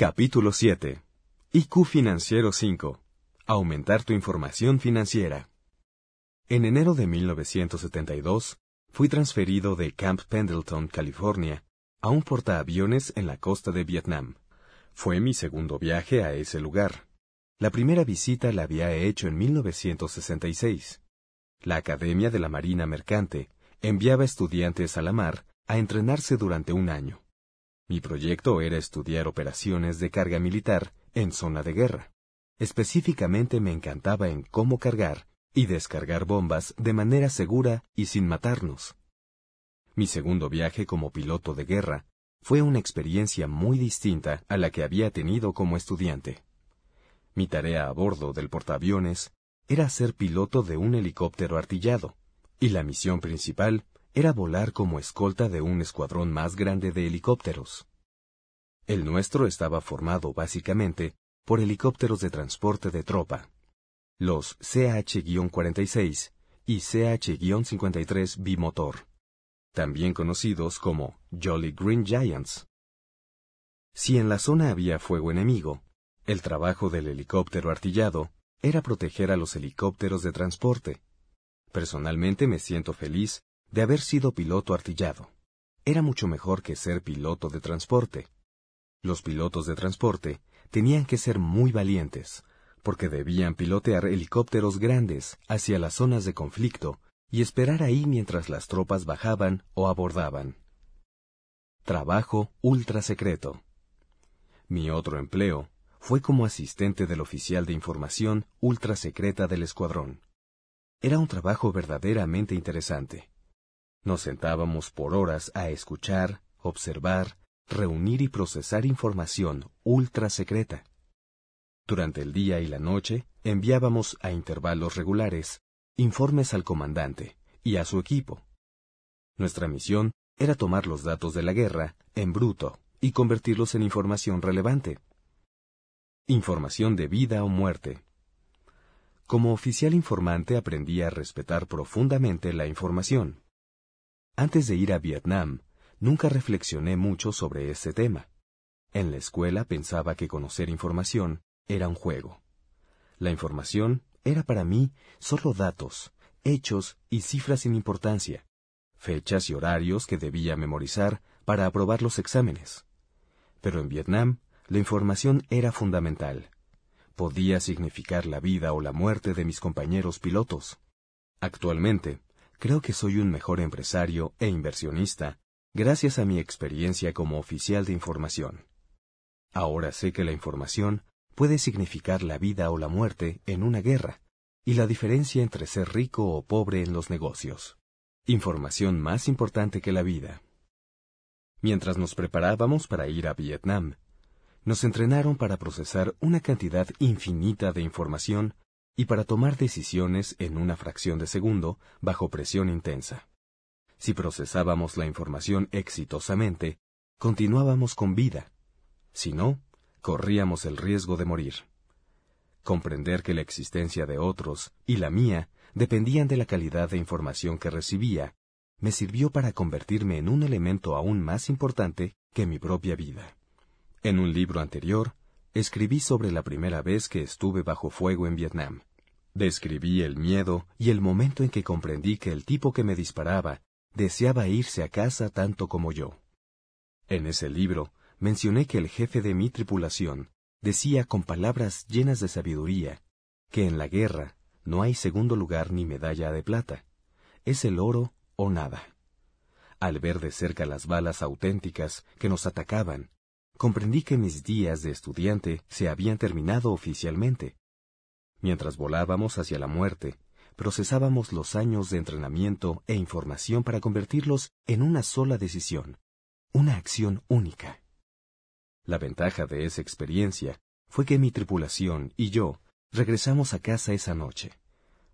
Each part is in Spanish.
Capítulo 7. IQ Financiero 5. Aumentar tu información financiera. En enero de 1972, fui transferido de Camp Pendleton, California, a un portaaviones en la costa de Vietnam. Fue mi segundo viaje a ese lugar. La primera visita la había hecho en 1966. La Academia de la Marina Mercante enviaba estudiantes a la mar a entrenarse durante un año. Mi proyecto era estudiar operaciones de carga militar en zona de guerra. Específicamente me encantaba en cómo cargar y descargar bombas de manera segura y sin matarnos. Mi segundo viaje como piloto de guerra fue una experiencia muy distinta a la que había tenido como estudiante. Mi tarea a bordo del portaaviones era ser piloto de un helicóptero artillado, y la misión principal era volar como escolta de un escuadrón más grande de helicópteros. El nuestro estaba formado básicamente por helicópteros de transporte de tropa, los CH-46 y CH-53 bimotor, también conocidos como Jolly Green Giants. Si en la zona había fuego enemigo, el trabajo del helicóptero artillado era proteger a los helicópteros de transporte. Personalmente me siento feliz de haber sido piloto artillado. Era mucho mejor que ser piloto de transporte. Los pilotos de transporte tenían que ser muy valientes, porque debían pilotear helicópteros grandes hacia las zonas de conflicto y esperar ahí mientras las tropas bajaban o abordaban. Trabajo ultra secreto. Mi otro empleo fue como asistente del oficial de información ultra secreta del escuadrón. Era un trabajo verdaderamente interesante. Nos sentábamos por horas a escuchar, observar, reunir y procesar información ultra secreta. Durante el día y la noche enviábamos a intervalos regulares informes al comandante y a su equipo. Nuestra misión era tomar los datos de la guerra en bruto y convertirlos en información relevante. Información de vida o muerte. Como oficial informante aprendí a respetar profundamente la información. Antes de ir a Vietnam, nunca reflexioné mucho sobre ese tema. En la escuela pensaba que conocer información era un juego. La información era para mí solo datos, hechos y cifras sin importancia, fechas y horarios que debía memorizar para aprobar los exámenes. Pero en Vietnam, la información era fundamental. Podía significar la vida o la muerte de mis compañeros pilotos. Actualmente, creo que soy un mejor empresario e inversionista gracias a mi experiencia como oficial de información. Ahora sé que la información puede significar la vida o la muerte en una guerra, y la diferencia entre ser rico o pobre en los negocios. Información más importante que la vida. Mientras nos preparábamos para ir a Vietnam, nos entrenaron para procesar una cantidad infinita de información y para tomar decisiones en una fracción de segundo bajo presión intensa. Si procesábamos la información exitosamente, continuábamos con vida. Si no, corríamos el riesgo de morir. Comprender que la existencia de otros y la mía dependían de la calidad de información que recibía, me sirvió para convertirme en un elemento aún más importante que mi propia vida. En un libro anterior, escribí sobre la primera vez que estuve bajo fuego en Vietnam. Describí el miedo y el momento en que comprendí que el tipo que me disparaba deseaba irse a casa tanto como yo. En ese libro mencioné que el jefe de mi tripulación decía con palabras llenas de sabiduría que en la guerra no hay segundo lugar ni medalla de plata, es el oro o nada. Al ver de cerca las balas auténticas que nos atacaban, comprendí que mis días de estudiante se habían terminado oficialmente. Mientras volábamos hacia la muerte, procesábamos los años de entrenamiento e información para convertirlos en una sola decisión, una acción única. La ventaja de esa experiencia fue que mi tripulación y yo regresamos a casa esa noche.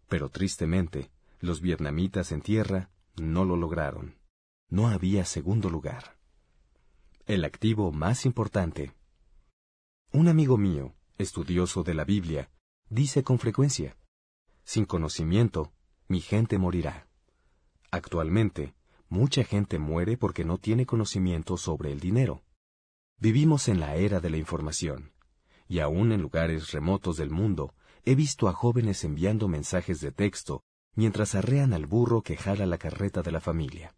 Pero tristemente, los vietnamitas en tierra no lo lograron. No había segundo lugar. El activo más importante. Un amigo mío, estudioso de la Biblia, dice con frecuencia, sin conocimiento, mi gente morirá. Actualmente, mucha gente muere porque no tiene conocimiento sobre el dinero. Vivimos en la era de la información, y aún en lugares remotos del mundo he visto a jóvenes enviando mensajes de texto mientras arrean al burro que jala la carreta de la familia.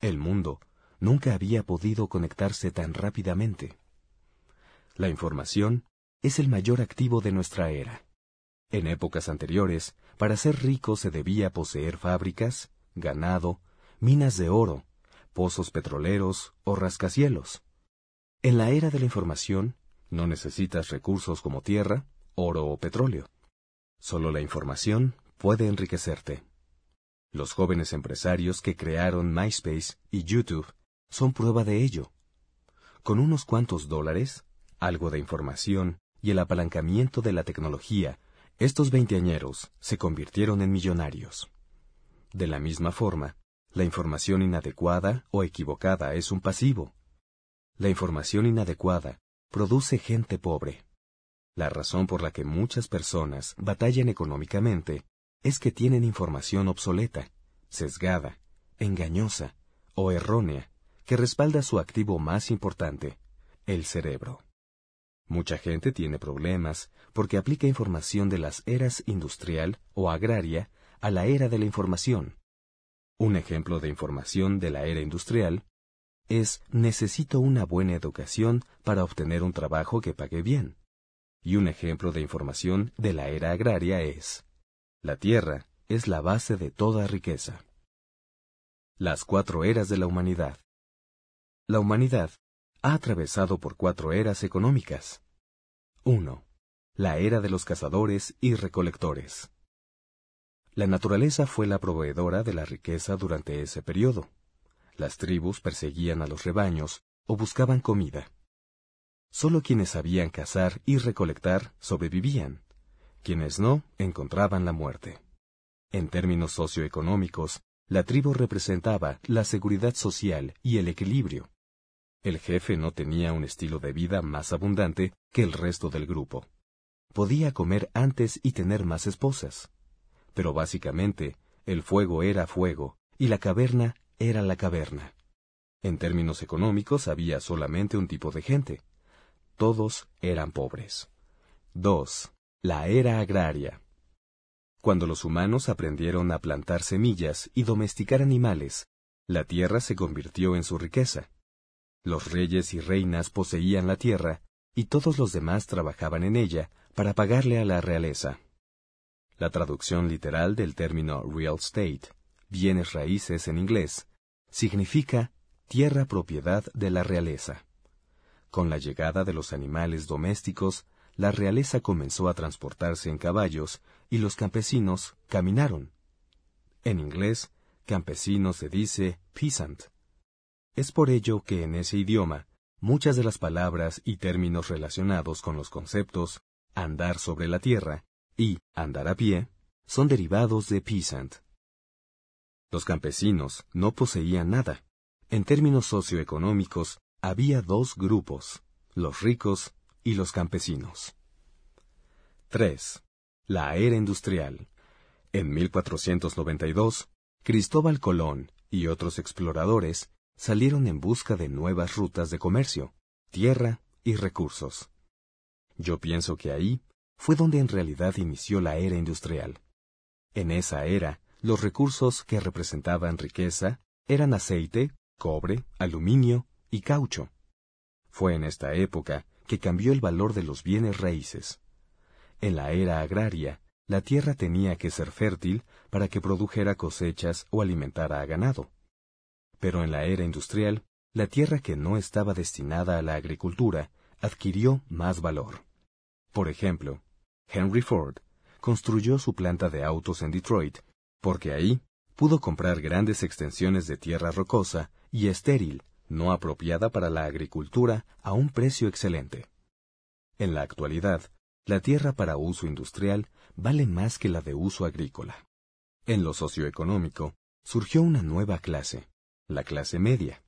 El mundo nunca había podido conectarse tan rápidamente. La información es el mayor activo de nuestra era. En épocas anteriores, para ser rico se debía poseer fábricas, ganado, minas de oro, pozos petroleros o rascacielos. En la era de la información, no necesitas recursos como tierra, oro o petróleo. Solo la información puede enriquecerte. Los jóvenes empresarios que crearon MySpace y YouTube son prueba de ello. Con unos cuantos dólares, algo de información y el apalancamiento de la tecnología, estos veinteañeros se convirtieron en millonarios. De la misma forma, la información inadecuada o equivocada es un pasivo. La información inadecuada produce gente pobre. La razón por la que muchas personas batallan económicamente es que tienen información obsoleta, sesgada, engañosa o errónea que respalda su activo más importante, el cerebro. Mucha gente tiene problemas porque aplica información de las eras industrial o agraria a la era de la información. Un ejemplo de información de la era industrial es necesito una buena educación para obtener un trabajo que pague bien. Y un ejemplo de información de la era agraria es la tierra es la base de toda riqueza. Las cuatro eras de la humanidad. La humanidad ha atravesado por cuatro eras económicas. 1. La era de los cazadores y recolectores. La naturaleza fue la proveedora de la riqueza durante ese periodo. Las tribus perseguían a los rebaños o buscaban comida. Solo quienes sabían cazar y recolectar sobrevivían. Quienes no, encontraban la muerte. En términos socioeconómicos, la tribu representaba la seguridad social y el equilibrio. El jefe no tenía un estilo de vida más abundante que el resto del grupo. Podía comer antes y tener más esposas. Pero básicamente, el fuego era fuego y la caverna era la caverna. En términos económicos había solamente un tipo de gente. Todos eran pobres. 2. La era agraria. Cuando los humanos aprendieron a plantar semillas y domesticar animales, la tierra se convirtió en su riqueza. Los reyes y reinas poseían la tierra, y todos los demás trabajaban en ella para pagarle a la realeza. La traducción literal del término real estate, bienes raíces en inglés, significa tierra propiedad de la realeza. Con la llegada de los animales domésticos, la realeza comenzó a transportarse en caballos y los campesinos caminaron. En inglés, campesino se dice peasant. Es por ello que en ese idioma, muchas de las palabras y términos relacionados con los conceptos andar sobre la tierra y andar a pie son derivados de peasant. Los campesinos no poseían nada. En términos socioeconómicos, había dos grupos, los ricos y los campesinos. 3. La era industrial. En 1492, Cristóbal Colón y otros exploradores salieron en busca de nuevas rutas de comercio, tierra y recursos. Yo pienso que ahí fue donde en realidad inició la era industrial. En esa era, los recursos que representaban riqueza eran aceite, cobre, aluminio y caucho. Fue en esta época que cambió el valor de los bienes raíces. En la era agraria, la tierra tenía que ser fértil para que produjera cosechas o alimentara a ganado. Pero en la era industrial, la tierra que no estaba destinada a la agricultura adquirió más valor. Por ejemplo, Henry Ford construyó su planta de autos en Detroit porque ahí pudo comprar grandes extensiones de tierra rocosa y estéril, no apropiada para la agricultura a un precio excelente. En la actualidad, la tierra para uso industrial vale más que la de uso agrícola. En lo socioeconómico, surgió una nueva clase, la clase media.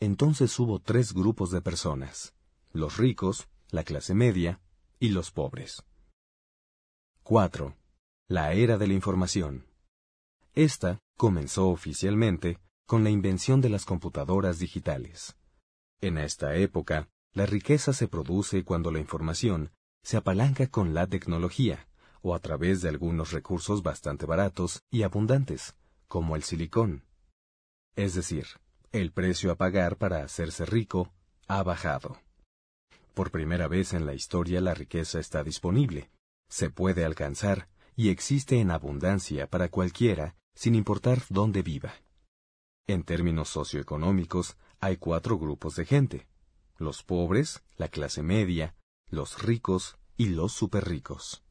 Entonces hubo tres grupos de personas, los ricos, la clase media y los pobres. 4. La era de la información. Esta comenzó oficialmente con la invención de las computadoras digitales. En esta época, la riqueza se produce cuando la información se apalanca con la tecnología o a través de algunos recursos bastante baratos y abundantes, como el silicón. Es decir, el precio a pagar para hacerse rico ha bajado. Por primera vez en la historia la riqueza está disponible, se puede alcanzar y existe en abundancia para cualquiera, sin importar dónde viva. En términos socioeconómicos, hay cuatro grupos de gente. Los pobres, la clase media, los ricos y los superricos.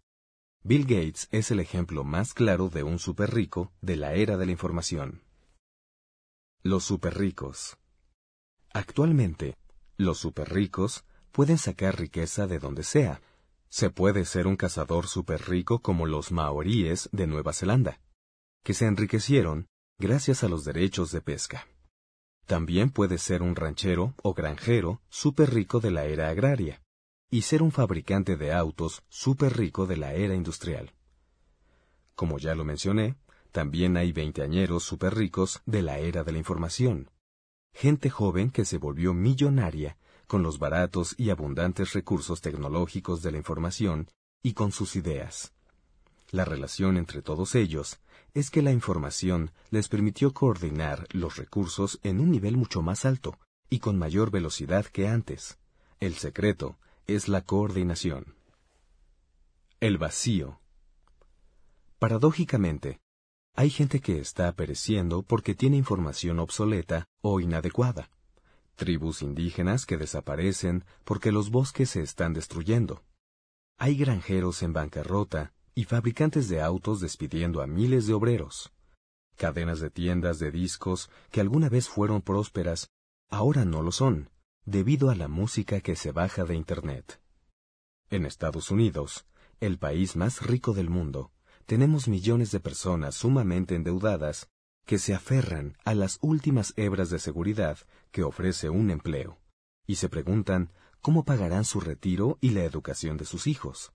Bill Gates es el ejemplo más claro de un superrico de la era de la información. Los superricos. Actualmente, los superricos pueden sacar riqueza de donde sea. Se puede ser un cazador superrico como los maoríes de Nueva Zelanda, que se enriquecieron gracias a los derechos de pesca. También puede ser un ranchero o granjero súper rico de la era agraria y ser un fabricante de autos súper rico de la era industrial. Como ya lo mencioné, también hay veinteañeros súper ricos de la era de la información. Gente joven que se volvió millonaria con los baratos y abundantes recursos tecnológicos de la información y con sus ideas. La relación entre todos ellos es que la información les permitió coordinar los recursos en un nivel mucho más alto y con mayor velocidad que antes. El secreto es la coordinación. El vacío. Paradójicamente, hay gente que está pereciendo porque tiene información obsoleta o inadecuada. Tribus indígenas que desaparecen porque los bosques se están destruyendo. Hay granjeros en bancarrota y fabricantes de autos despidiendo a miles de obreros. Cadenas de tiendas de discos que alguna vez fueron prósperas, ahora no lo son, debido a la música que se baja de Internet. En Estados Unidos, el país más rico del mundo, tenemos millones de personas sumamente endeudadas que se aferran a las últimas hebras de seguridad que ofrece un empleo, y se preguntan cómo pagarán su retiro y la educación de sus hijos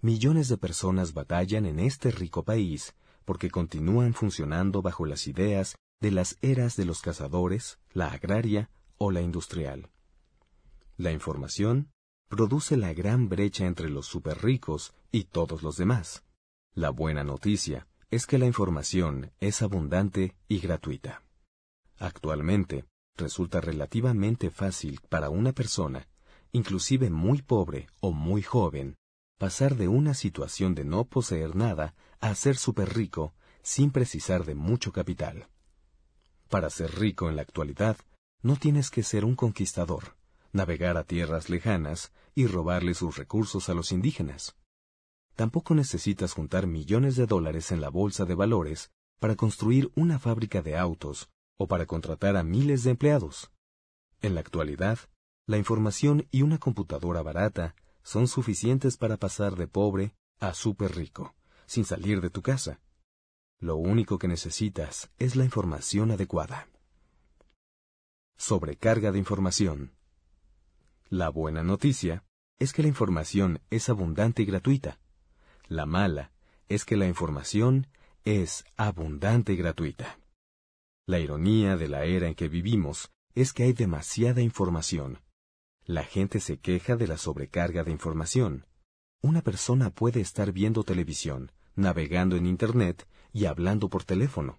millones de personas batallan en este rico país porque continúan funcionando bajo las ideas de las eras de los cazadores, la agraria o la industrial. La información produce la gran brecha entre los superricos y todos los demás. La buena noticia es que la información es abundante y gratuita. Actualmente, resulta relativamente fácil para una persona, inclusive muy pobre o muy joven, pasar de una situación de no poseer nada a ser súper rico sin precisar de mucho capital. Para ser rico en la actualidad, no tienes que ser un conquistador, navegar a tierras lejanas y robarle sus recursos a los indígenas. Tampoco necesitas juntar millones de dólares en la bolsa de valores para construir una fábrica de autos o para contratar a miles de empleados. En la actualidad, la información y una computadora barata son suficientes para pasar de pobre a súper rico, sin salir de tu casa. Lo único que necesitas es la información adecuada. Sobrecarga de información. La buena noticia es que la información es abundante y gratuita. La mala es que la información es abundante y gratuita. La ironía de la era en que vivimos es que hay demasiada información, la gente se queja de la sobrecarga de información. Una persona puede estar viendo televisión, navegando en Internet y hablando por teléfono,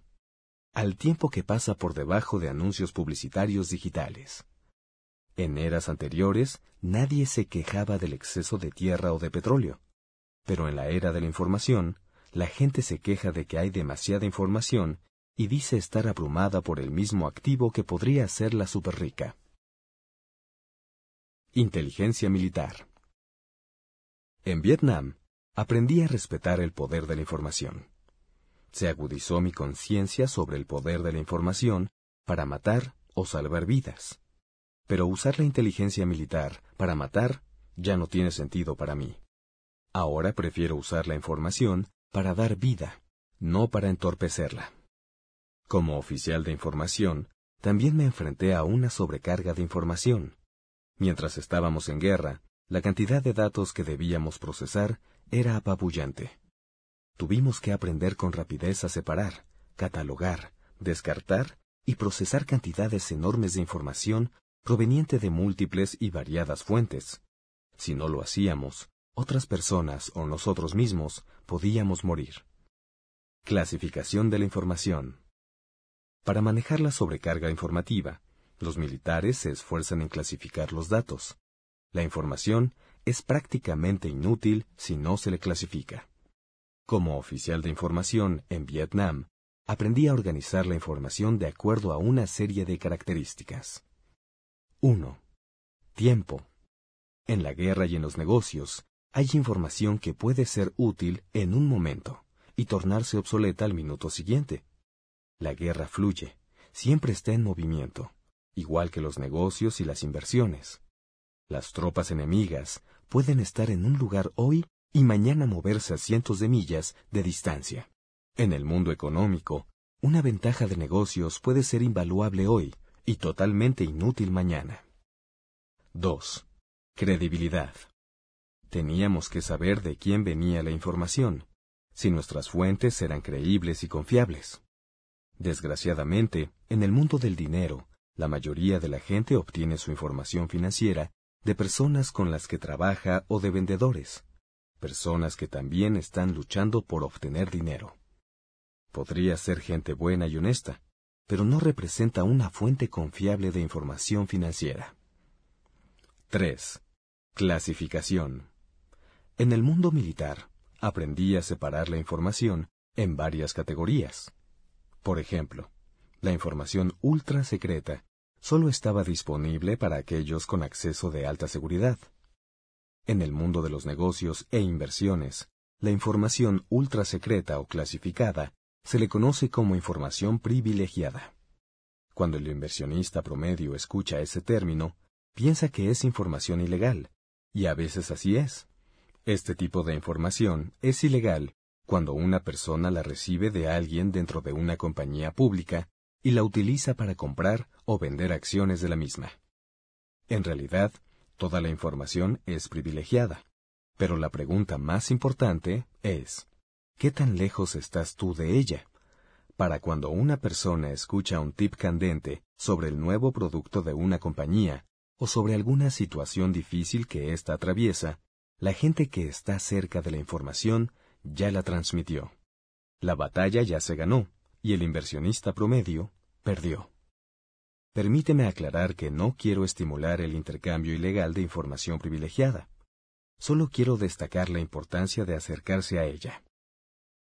al tiempo que pasa por debajo de anuncios publicitarios digitales. En eras anteriores, nadie se quejaba del exceso de tierra o de petróleo. Pero en la era de la información, la gente se queja de que hay demasiada información y dice estar abrumada por el mismo activo que podría ser la superrica. Inteligencia militar. En Vietnam, aprendí a respetar el poder de la información. Se agudizó mi conciencia sobre el poder de la información para matar o salvar vidas. Pero usar la inteligencia militar para matar ya no tiene sentido para mí. Ahora prefiero usar la información para dar vida, no para entorpecerla. Como oficial de información, también me enfrenté a una sobrecarga de información. Mientras estábamos en guerra, la cantidad de datos que debíamos procesar era apabullante. Tuvimos que aprender con rapidez a separar, catalogar, descartar y procesar cantidades enormes de información proveniente de múltiples y variadas fuentes. Si no lo hacíamos, otras personas o nosotros mismos podíamos morir. Clasificación de la información. Para manejar la sobrecarga informativa, los militares se esfuerzan en clasificar los datos. La información es prácticamente inútil si no se le clasifica. Como oficial de información en Vietnam, aprendí a organizar la información de acuerdo a una serie de características. 1. Tiempo. En la guerra y en los negocios, hay información que puede ser útil en un momento y tornarse obsoleta al minuto siguiente. La guerra fluye, siempre está en movimiento, igual que los negocios y las inversiones. Las tropas enemigas pueden estar en un lugar hoy y mañana moverse a cientos de millas de distancia. En el mundo económico, una ventaja de negocios puede ser invaluable hoy y totalmente inútil mañana. 2. Credibilidad. Teníamos que saber de quién venía la información, si nuestras fuentes eran creíbles y confiables. Desgraciadamente, en el mundo del dinero, la mayoría de la gente obtiene su información financiera de personas con las que trabaja o de vendedores, personas que también están luchando por obtener dinero. Podría ser gente buena y honesta, pero no representa una fuente confiable de información financiera. 3. Clasificación. En el mundo militar, aprendí a separar la información en varias categorías. Por ejemplo, la información ultra secreta solo estaba disponible para aquellos con acceso de alta seguridad. En el mundo de los negocios e inversiones, la información ultra secreta o clasificada se le conoce como información privilegiada. Cuando el inversionista promedio escucha ese término, piensa que es información ilegal, y a veces así es. Este tipo de información es ilegal cuando una persona la recibe de alguien dentro de una compañía pública y la utiliza para comprar o vender acciones de la misma. En realidad, toda la información es privilegiada, pero la pregunta más importante es, ¿qué tan lejos estás tú de ella? Para cuando una persona escucha un tip candente sobre el nuevo producto de una compañía o sobre alguna situación difícil que ésta atraviesa, la gente que está cerca de la información ya la transmitió. La batalla ya se ganó, y el inversionista promedio perdió. Permíteme aclarar que no quiero estimular el intercambio ilegal de información privilegiada. Solo quiero destacar la importancia de acercarse a ella.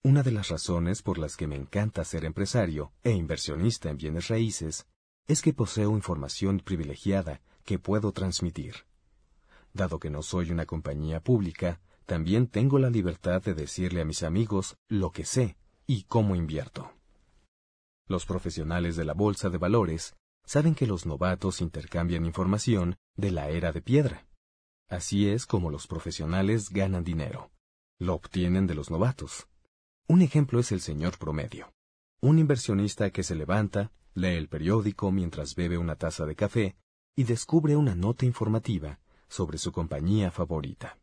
Una de las razones por las que me encanta ser empresario e inversionista en bienes raíces es que poseo información privilegiada que puedo transmitir. Dado que no soy una compañía pública, también tengo la libertad de decirle a mis amigos lo que sé y cómo invierto. Los profesionales de la bolsa de valores saben que los novatos intercambian información de la era de piedra. Así es como los profesionales ganan dinero. Lo obtienen de los novatos. Un ejemplo es el señor promedio. Un inversionista que se levanta, lee el periódico mientras bebe una taza de café y descubre una nota informativa sobre su compañía favorita.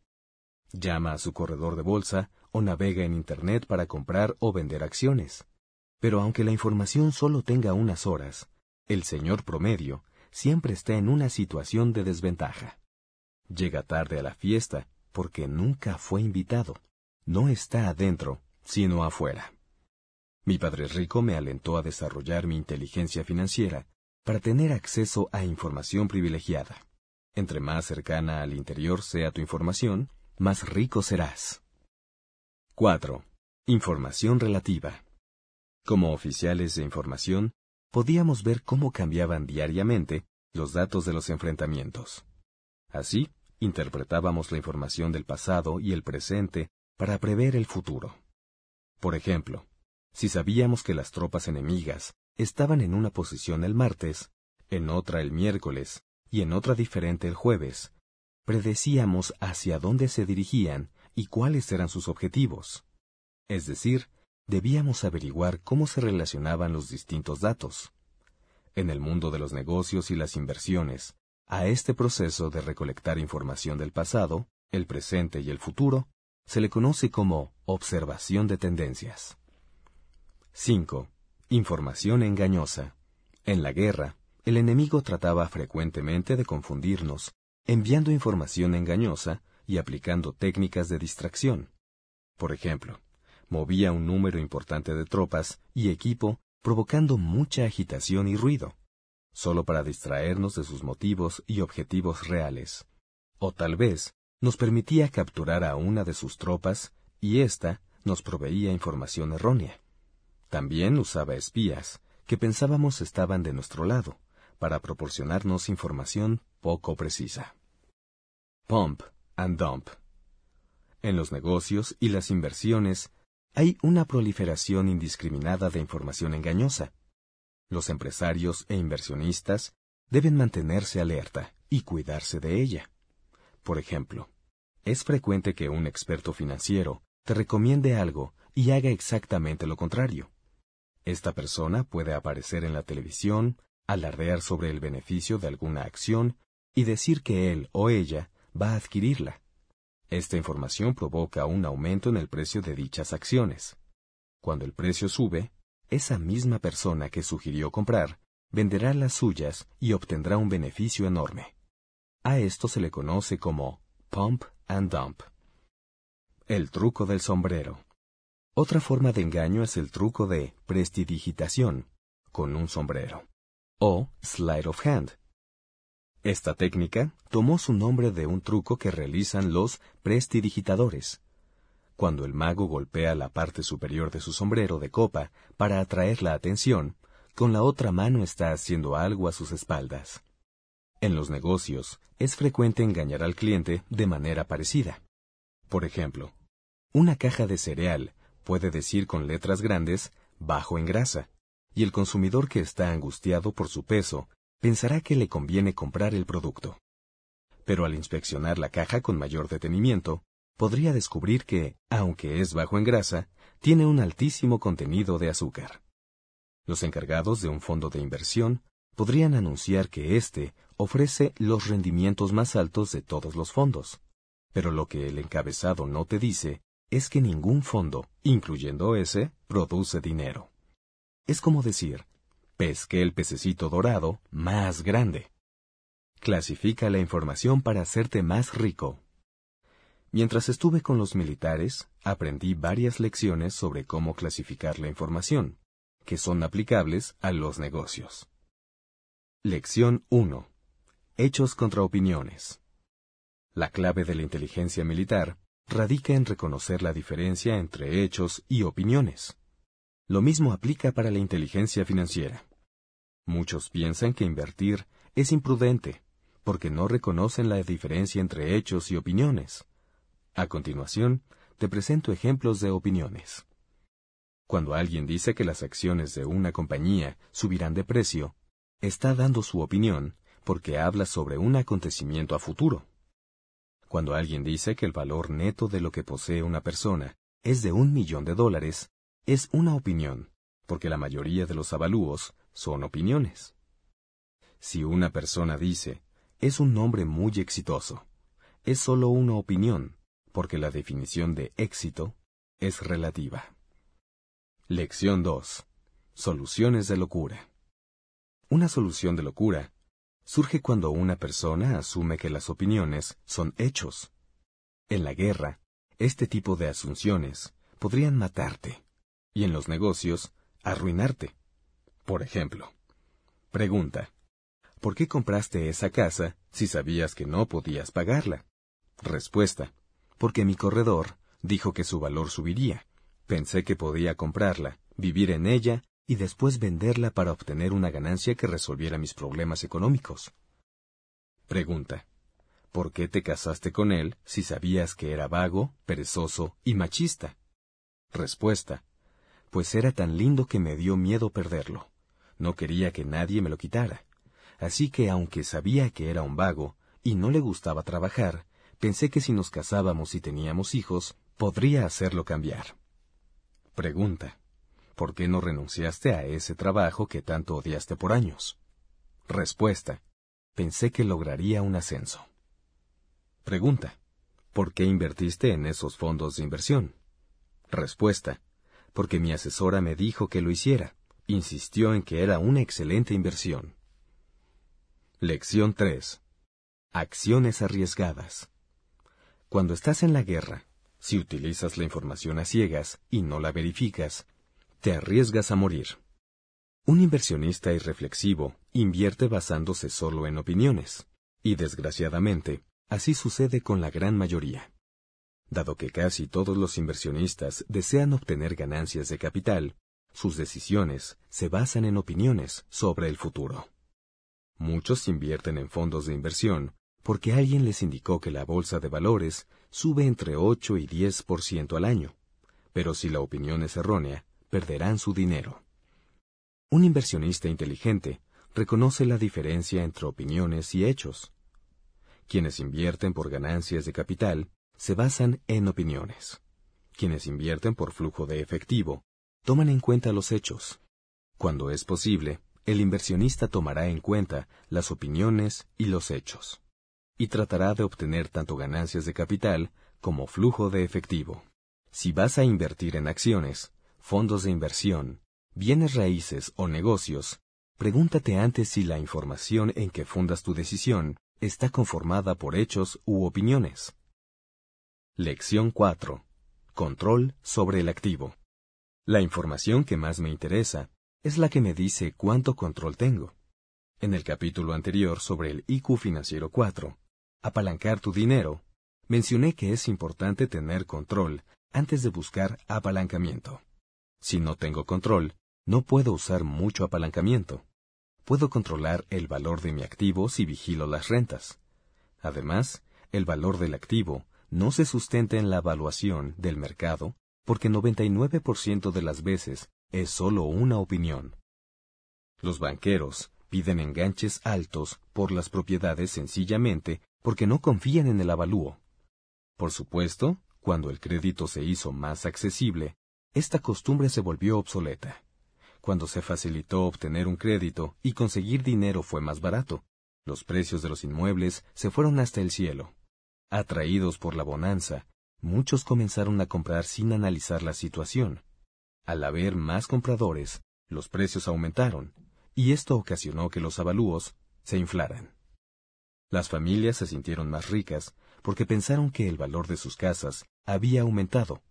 Llama a su corredor de bolsa o navega en Internet para comprar o vender acciones. Pero aunque la información solo tenga unas horas, el señor promedio siempre está en una situación de desventaja. Llega tarde a la fiesta porque nunca fue invitado. No está adentro, sino afuera. Mi padre rico me alentó a desarrollar mi inteligencia financiera para tener acceso a información privilegiada. Entre más cercana al interior sea tu información, más rico serás. 4. Información relativa. Como oficiales de información, podíamos ver cómo cambiaban diariamente los datos de los enfrentamientos. Así, interpretábamos la información del pasado y el presente para prever el futuro. Por ejemplo, si sabíamos que las tropas enemigas estaban en una posición el martes, en otra el miércoles y en otra diferente el jueves, predecíamos hacia dónde se dirigían y cuáles eran sus objetivos. Es decir, debíamos averiguar cómo se relacionaban los distintos datos. En el mundo de los negocios y las inversiones, a este proceso de recolectar información del pasado, el presente y el futuro, se le conoce como observación de tendencias. 5. Información engañosa. En la guerra, el enemigo trataba frecuentemente de confundirnos, enviando información engañosa y aplicando técnicas de distracción. Por ejemplo, movía un número importante de tropas y equipo, provocando mucha agitación y ruido, solo para distraernos de sus motivos y objetivos reales. O tal vez nos permitía capturar a una de sus tropas y ésta nos proveía información errónea. También usaba espías, que pensábamos estaban de nuestro lado, para proporcionarnos información poco precisa. Pump and dump. En los negocios y las inversiones hay una proliferación indiscriminada de información engañosa. Los empresarios e inversionistas deben mantenerse alerta y cuidarse de ella. Por ejemplo, es frecuente que un experto financiero te recomiende algo y haga exactamente lo contrario. Esta persona puede aparecer en la televisión, alardear sobre el beneficio de alguna acción y decir que él o ella va a adquirirla. Esta información provoca un aumento en el precio de dichas acciones. Cuando el precio sube, esa misma persona que sugirió comprar venderá las suyas y obtendrá un beneficio enorme. A esto se le conoce como pump and dump. El truco del sombrero. Otra forma de engaño es el truco de prestidigitación con un sombrero o slide of hand. Esta técnica tomó su nombre de un truco que realizan los prestidigitadores. Cuando el mago golpea la parte superior de su sombrero de copa para atraer la atención, con la otra mano está haciendo algo a sus espaldas. En los negocios, es frecuente engañar al cliente de manera parecida. Por ejemplo, una caja de cereal puede decir con letras grandes bajo en grasa, y el consumidor que está angustiado por su peso pensará que le conviene comprar el producto. Pero al inspeccionar la caja con mayor detenimiento, podría descubrir que, aunque es bajo en grasa, tiene un altísimo contenido de azúcar. Los encargados de un fondo de inversión podrían anunciar que éste ofrece los rendimientos más altos de todos los fondos. Pero lo que el encabezado no te dice es que ningún fondo, incluyendo ese, produce dinero. Es como decir, pesque el pececito dorado más grande. Clasifica la información para hacerte más rico. Mientras estuve con los militares, aprendí varias lecciones sobre cómo clasificar la información, que son aplicables a los negocios. Lección 1. Hechos contra opiniones. La clave de la inteligencia militar radica en reconocer la diferencia entre hechos y opiniones. Lo mismo aplica para la inteligencia financiera. Muchos piensan que invertir es imprudente, porque no reconocen la diferencia entre hechos y opiniones. A continuación, te presento ejemplos de opiniones. Cuando alguien dice que las acciones de una compañía subirán de precio, está dando su opinión porque habla sobre un acontecimiento a futuro. Cuando alguien dice que el valor neto de lo que posee una persona es de un millón de dólares, es una opinión, porque la mayoría de los avalúos son opiniones. Si una persona dice, es un hombre muy exitoso, es solo una opinión, porque la definición de éxito es relativa. Lección 2. Soluciones de locura. Una solución de locura surge cuando una persona asume que las opiniones son hechos. En la guerra, este tipo de asunciones podrían matarte, y en los negocios, arruinarte. Por ejemplo, pregunta, ¿por qué compraste esa casa si sabías que no podías pagarla? Respuesta, porque mi corredor dijo que su valor subiría. Pensé que podía comprarla, vivir en ella y después venderla para obtener una ganancia que resolviera mis problemas económicos. Pregunta. ¿Por qué te casaste con él si sabías que era vago, perezoso y machista? Respuesta. Pues era tan lindo que me dio miedo perderlo. No quería que nadie me lo quitara. Así que aunque sabía que era un vago y no le gustaba trabajar, pensé que si nos casábamos y teníamos hijos, podría hacerlo cambiar. Pregunta. ¿Por qué no renunciaste a ese trabajo que tanto odiaste por años? Respuesta. Pensé que lograría un ascenso. Pregunta. ¿Por qué invertiste en esos fondos de inversión? Respuesta. Porque mi asesora me dijo que lo hiciera. Insistió en que era una excelente inversión. Lección 3. Acciones arriesgadas. Cuando estás en la guerra, si utilizas la información a ciegas y no la verificas, te arriesgas a morir. Un inversionista irreflexivo invierte basándose solo en opiniones, y desgraciadamente, así sucede con la gran mayoría. Dado que casi todos los inversionistas desean obtener ganancias de capital, sus decisiones se basan en opiniones sobre el futuro. Muchos invierten en fondos de inversión porque alguien les indicó que la bolsa de valores sube entre 8 y 10% al año, pero si la opinión es errónea, perderán su dinero. Un inversionista inteligente reconoce la diferencia entre opiniones y hechos. Quienes invierten por ganancias de capital se basan en opiniones. Quienes invierten por flujo de efectivo toman en cuenta los hechos. Cuando es posible, el inversionista tomará en cuenta las opiniones y los hechos, y tratará de obtener tanto ganancias de capital como flujo de efectivo. Si vas a invertir en acciones, fondos de inversión, bienes raíces o negocios, pregúntate antes si la información en que fundas tu decisión está conformada por hechos u opiniones. Lección 4. Control sobre el activo. La información que más me interesa es la que me dice cuánto control tengo. En el capítulo anterior sobre el IQ financiero 4, apalancar tu dinero, mencioné que es importante tener control antes de buscar apalancamiento. Si no tengo control, no puedo usar mucho apalancamiento. Puedo controlar el valor de mi activo si vigilo las rentas. Además, el valor del activo no se sustenta en la evaluación del mercado porque 99% de las veces es solo una opinión. Los banqueros piden enganches altos por las propiedades sencillamente porque no confían en el avalúo. Por supuesto, cuando el crédito se hizo más accesible, esta costumbre se volvió obsoleta. Cuando se facilitó obtener un crédito y conseguir dinero fue más barato, los precios de los inmuebles se fueron hasta el cielo. Atraídos por la bonanza, muchos comenzaron a comprar sin analizar la situación. Al haber más compradores, los precios aumentaron, y esto ocasionó que los avalúos se inflaran. Las familias se sintieron más ricas porque pensaron que el valor de sus casas había aumentado,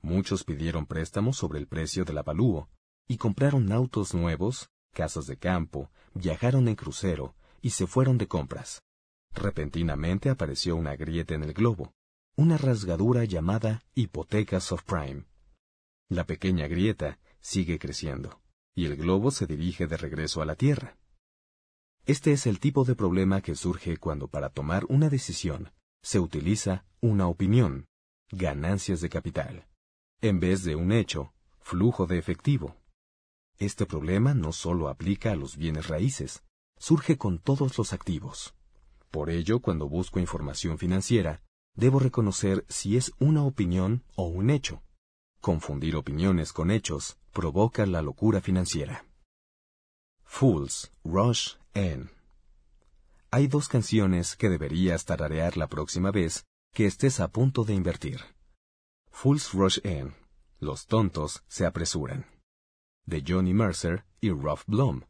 Muchos pidieron préstamos sobre el precio del avalúo, y compraron autos nuevos, casas de campo, viajaron en crucero, y se fueron de compras. Repentinamente apareció una grieta en el globo, una rasgadura llamada hipotecas of prime. La pequeña grieta sigue creciendo, y el globo se dirige de regreso a la Tierra. Este es el tipo de problema que surge cuando para tomar una decisión se utiliza una opinión, ganancias de capital en vez de un hecho, flujo de efectivo. Este problema no solo aplica a los bienes raíces, surge con todos los activos. Por ello, cuando busco información financiera, debo reconocer si es una opinión o un hecho. Confundir opiniones con hechos provoca la locura financiera. Fools Rush In. Hay dos canciones que deberías tararear la próxima vez que estés a punto de invertir. Fools Rush In. Los tontos se apresuran. De Johnny Mercer y Ralph Blum.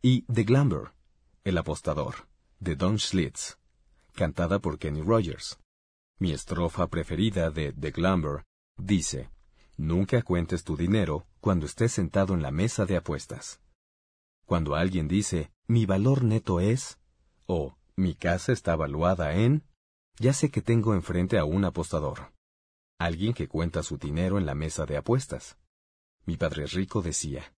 Y The Glamber. El apostador. De Don Schlitz. Cantada por Kenny Rogers. Mi estrofa preferida de The Glamber dice, Nunca cuentes tu dinero cuando estés sentado en la mesa de apuestas. Cuando alguien dice, mi valor neto es, o mi casa está valuada en, ya sé que tengo enfrente a un apostador alguien que cuenta su dinero en la mesa de apuestas. Mi padre rico decía,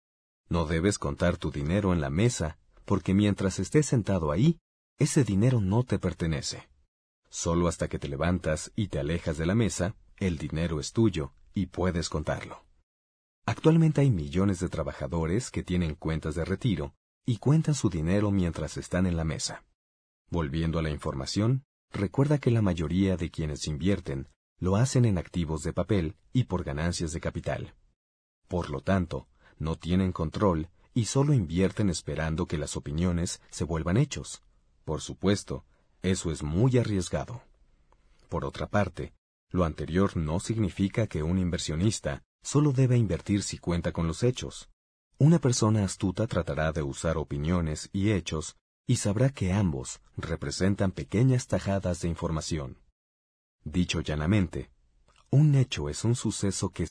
no debes contar tu dinero en la mesa, porque mientras estés sentado ahí, ese dinero no te pertenece. Solo hasta que te levantas y te alejas de la mesa, el dinero es tuyo y puedes contarlo. Actualmente hay millones de trabajadores que tienen cuentas de retiro y cuentan su dinero mientras están en la mesa. Volviendo a la información, recuerda que la mayoría de quienes invierten lo hacen en activos de papel y por ganancias de capital. Por lo tanto, no tienen control y solo invierten esperando que las opiniones se vuelvan hechos. Por supuesto, eso es muy arriesgado. Por otra parte, lo anterior no significa que un inversionista solo debe invertir si cuenta con los hechos. Una persona astuta tratará de usar opiniones y hechos y sabrá que ambos representan pequeñas tajadas de información. Dicho llanamente, un hecho es un suceso que